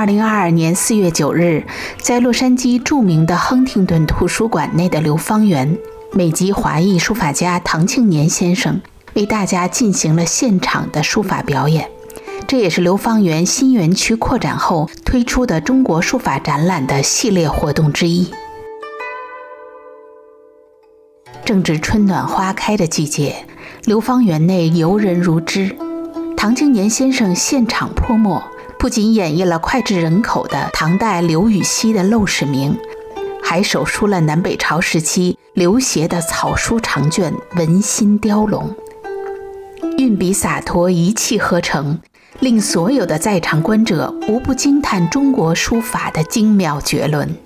二零二二年四月九日，在洛杉矶著名的亨廷顿图书馆内的刘芳园，美籍华裔书法家唐庆年先生为大家进行了现场的书法表演。这也是刘芳园新园区扩展后推出的中国书法展览的系列活动之一。正值春暖花开的季节，刘芳园内游人如织。唐庆年先生现场泼墨，不仅演绎了脍炙人口的唐代刘禹锡的《陋室铭》，还手书了南北朝时期刘勰的草书长卷《文心雕龙》，运笔洒脱，一气呵成，令所有的在场观者无不惊叹中国书法的精妙绝伦。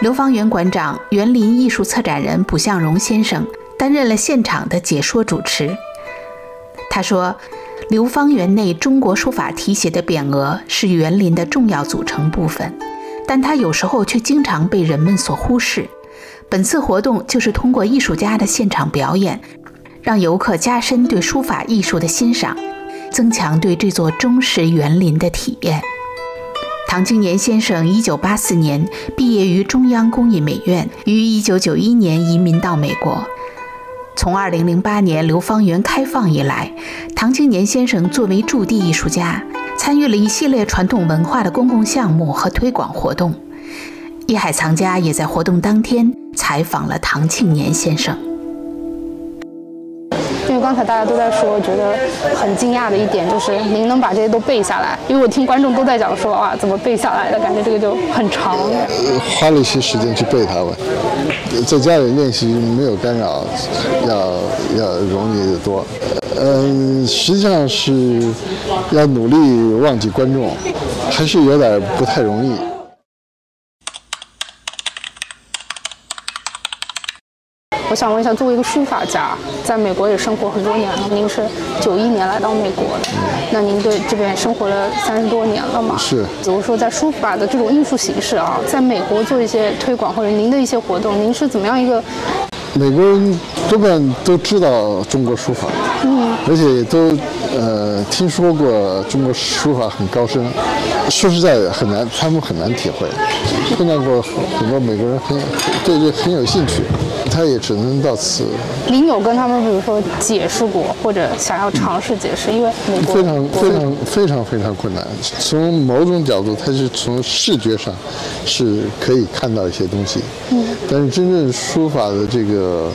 刘方元馆长、园林艺术策展人卜向荣先生担任了现场的解说主持。他说：“流芳园内中国书法题写的匾额是园林的重要组成部分，但它有时候却经常被人们所忽视。本次活动就是通过艺术家的现场表演，让游客加深对书法艺术的欣赏，增强对这座中式园林的体验。”唐庆年先生1984年毕业于中央工艺美院，于1991年移民到美国。从二零零八年流芳园开放以来，唐庆年先生作为驻地艺术家，参与了一系列传统文化的公共项目和推广活动。艺海藏家也在活动当天采访了唐庆年先生。刚才大家都在说，觉得很惊讶的一点就是您能把这些都背下来。因为我听观众都在讲说啊，怎么背下来的？感觉这个就很长。花了一些时间去背它吧，在家里练习没有干扰，要要容易得多。嗯，实际上是要努力忘记观众，还是有点不太容易。我想问一下，作为一个书法家，在美国也生活很多年了，您是九一年来到美国的，那您对这边生活了三十多年了嘛？是。比如说，在书法的这种艺术形式啊，在美国做一些推广或者您的一些活动，您是怎么样一个？美国人多半都知道中国书法，嗯，而且都呃听说过中国书法很高深。说实在的，很难，他们很难体会。碰到过很多美国人，很对这很有兴趣。他也只能到此。您有跟他们，比如说解释过，或者想要尝试解释？因为美国非常非常非常非常困难。从某种角度，他是从视觉上是可以看到一些东西。嗯。但是真正书法的这个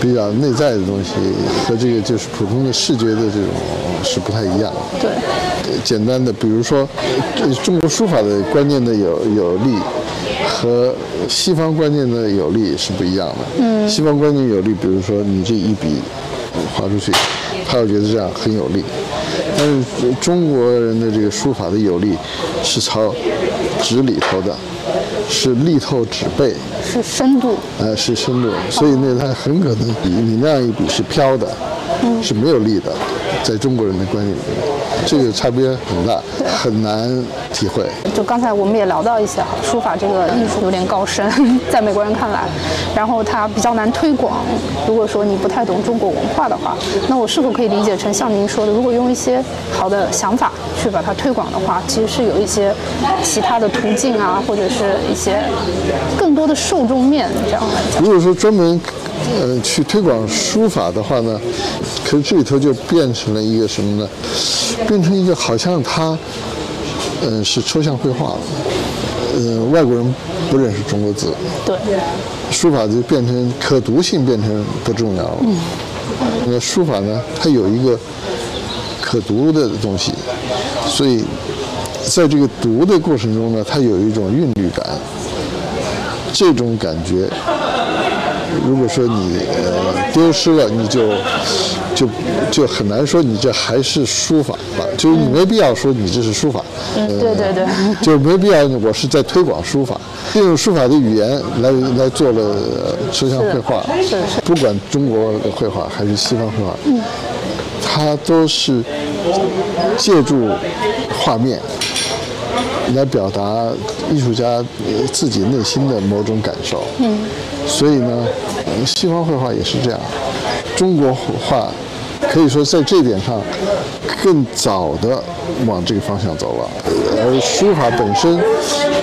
比较内在的东西，和这个就是普通的视觉的这种是不太一样的。对。简单的，比如说，中国书法的观念的有有力。和西方观念的有力是不一样的。嗯，西方观念有力，比如说你这一笔划出去，他会觉得这样很有力。但是中国人的这个书法的有力是朝纸里头的，是力透纸背，是深度。呃，是深度，所以呢，它很可能比你那样一笔是飘的，是没有力的，在中国人的观念里面。这个差别很大，很难体会。就刚才我们也聊到一些哈，书法这个艺术有点高深，在美国人看来，然后它比较难推广。如果说你不太懂中国文化的话，那我是否可以理解成像您说的，如果用一些好的想法去把它推广的话，其实是有一些其他的途径啊，或者是一些更多的受众面这样来讲。如果说专门。呃，去推广书法的话呢，可是这里头就变成了一个什么呢？变成一个好像它，呃，是抽象绘画了。呃，外国人不认识中国字，对，书法就变成可读性变成不重要了。嗯，那书法呢，它有一个可读的东西，所以在这个读的过程中呢，它有一种韵律感，这种感觉。如果说你呃丢失了，你就就就很难说你这还是书法吧？就是你没必要说你这是书法，嗯，对对对，就没必要我是在推广书法，利用书法的语言来来做了抽象绘画，是是，不管中国的绘画还是西方绘画，嗯，它都是借助画面来表达艺术家自己内心的某种感受，嗯。所以呢，西方绘画也是这样。中国画可以说在这点上更早的往这个方向走了，而书法本身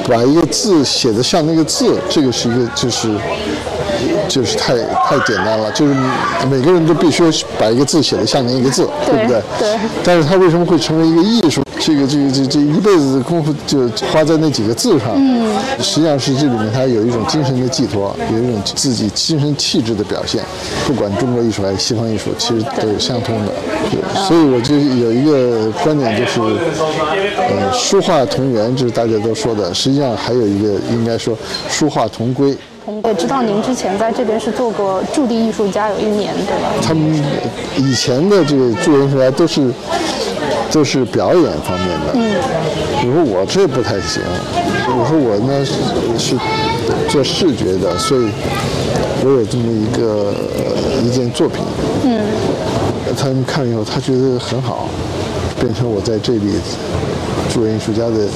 把一个字写的像那个字，这个是一个就是就是太太简单了，就是每个人都必须把一个字写得像那一个字，对不对？对。但是它为什么会成为一个艺术？这个这个这这一辈子的功夫就花在那几个字上，嗯，实际上是这里面它有一种精神的寄托，有一种自己精神气质的表现。不管中国艺术还是西方艺术，其实都是相通的。所以我就有一个观点，就是呃，书画同源，这是大家都说的。实际上还有一个应该说书画同归。也知道您之前在这边是做过驻地艺术家有一年，对吧？他们以前的这个驻地艺术家都是。都是表演方面的。嗯。我说我这不太行。我说我呢是做视觉的，所以我有这么一个一件作品。嗯。他们看了以后，他觉得很好，变成我在这里驻园艺术家的。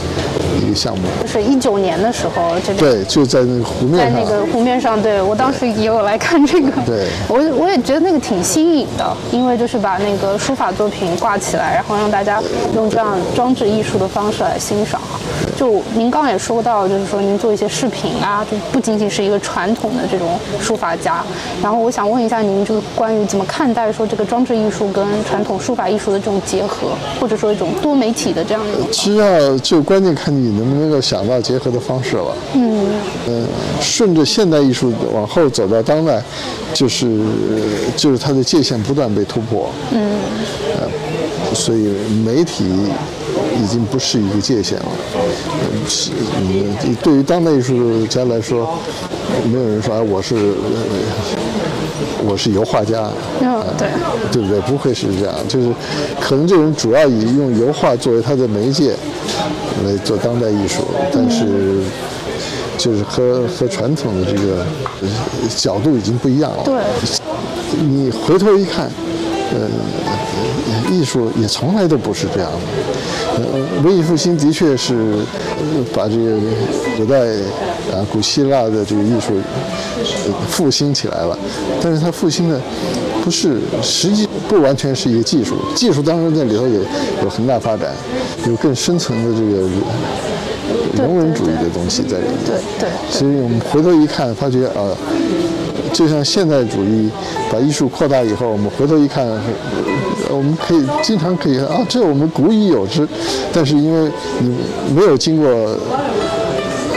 一个项目，就是一九年的时候，这个对，就在那个湖面上，在那个湖面上，对我当时也有来看这个，对，我我也觉得那个挺新颖的，因为就是把那个书法作品挂起来，然后让大家用这样装置艺术的方式来欣赏。就您刚刚也说到，就是说您做一些视频啊，就不仅仅是一个传统的这种书法家。然后我想问一下您，就是关于怎么看待说这个装置艺术跟传统书法艺术的这种结合，或者说一种多媒体的这样一种。其实要就关键看你。你能不能够想到结合的方式了？嗯，嗯，顺着现代艺术往后走到当代，就是就是它的界限不断被突破。嗯，呃，所以媒体已经不是一个界限了。是，嗯，对于当代艺术家来说，没有人说哎，我是我是油画家。嗯，对，对不对？不会是这样，就是可能这种主要以用油画作为他的媒介。来做当代艺术，但是就是和和传统的这个角度已经不一样了。对，你回头一看，呃，艺术也从来都不是这样的。呃，文艺复兴的确是把这个古代啊古希腊的这个艺术复兴起来了，但是它复兴的不是实际不完全是一个技术，技术当然在里头有有很大发展。有更深层的这个人文主义的东西在里面。对对。所以我们回头一看，发觉啊，就像现代主义把艺术扩大以后，我们回头一看，我们可以经常可以啊，这我们古已有之，但是因为你没有经过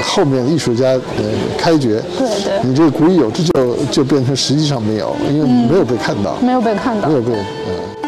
后面艺术家呃开掘，对对，你这个古已有之就就变成实际上没有，因为没有被看到。没有被看到。没有被嗯。